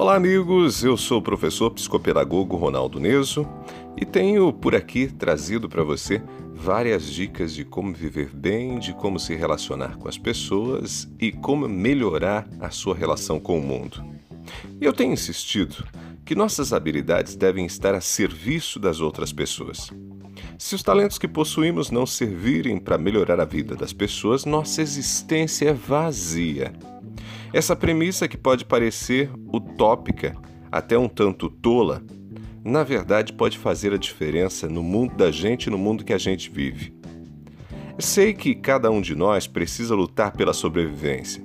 Olá, amigos. Eu sou o professor psicopedagogo Ronaldo Neso e tenho por aqui trazido para você várias dicas de como viver bem, de como se relacionar com as pessoas e como melhorar a sua relação com o mundo. Eu tenho insistido que nossas habilidades devem estar a serviço das outras pessoas. Se os talentos que possuímos não servirem para melhorar a vida das pessoas, nossa existência é vazia. Essa premissa que pode parecer utópica, até um tanto tola, na verdade pode fazer a diferença no mundo da gente e no mundo que a gente vive. Sei que cada um de nós precisa lutar pela sobrevivência.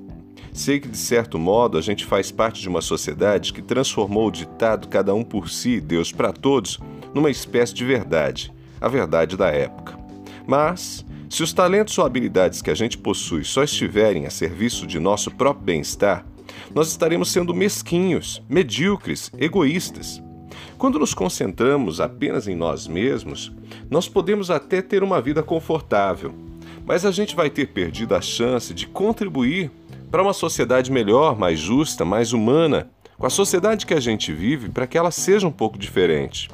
Sei que, de certo modo, a gente faz parte de uma sociedade que transformou o ditado cada um por si, Deus para todos, numa espécie de verdade, a verdade da época. Mas se os talentos ou habilidades que a gente possui só estiverem a serviço de nosso próprio bem-estar, nós estaremos sendo mesquinhos, medíocres, egoístas. Quando nos concentramos apenas em nós mesmos, nós podemos até ter uma vida confortável, mas a gente vai ter perdido a chance de contribuir para uma sociedade melhor, mais justa, mais humana, com a sociedade que a gente vive, para que ela seja um pouco diferente.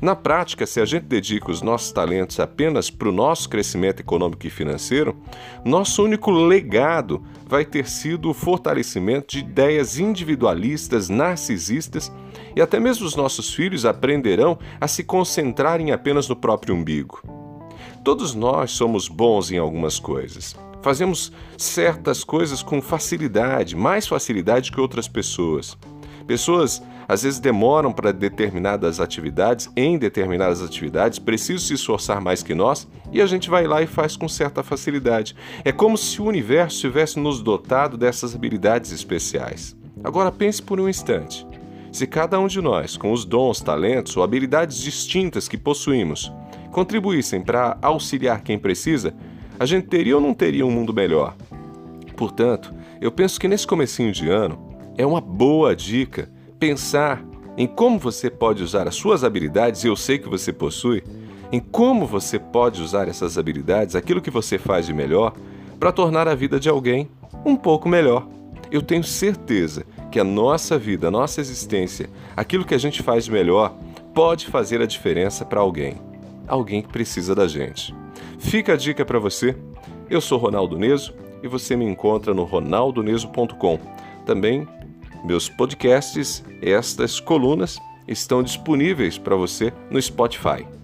Na prática, se a gente dedica os nossos talentos apenas para o nosso crescimento econômico e financeiro, nosso único legado vai ter sido o fortalecimento de ideias individualistas, narcisistas e até mesmo os nossos filhos aprenderão a se concentrarem apenas no próprio umbigo. Todos nós somos bons em algumas coisas. Fazemos certas coisas com facilidade, mais facilidade que outras pessoas. Pessoas às vezes demoram para determinadas atividades, em determinadas atividades, precisam se esforçar mais que nós e a gente vai lá e faz com certa facilidade. É como se o universo tivesse nos dotado dessas habilidades especiais. Agora pense por um instante. Se cada um de nós, com os dons, talentos ou habilidades distintas que possuímos, contribuíssem para auxiliar quem precisa, a gente teria ou não teria um mundo melhor? Portanto, eu penso que nesse comecinho de ano é uma boa dica pensar em como você pode usar as suas habilidades, e eu sei que você possui, em como você pode usar essas habilidades, aquilo que você faz de melhor, para tornar a vida de alguém um pouco melhor. Eu tenho certeza que a nossa vida, a nossa existência, aquilo que a gente faz de melhor, pode fazer a diferença para alguém. Alguém que precisa da gente. Fica a dica para você. Eu sou Ronaldo Neso e você me encontra no ronaldoneso.com. Também meus podcasts, estas colunas, estão disponíveis para você no Spotify.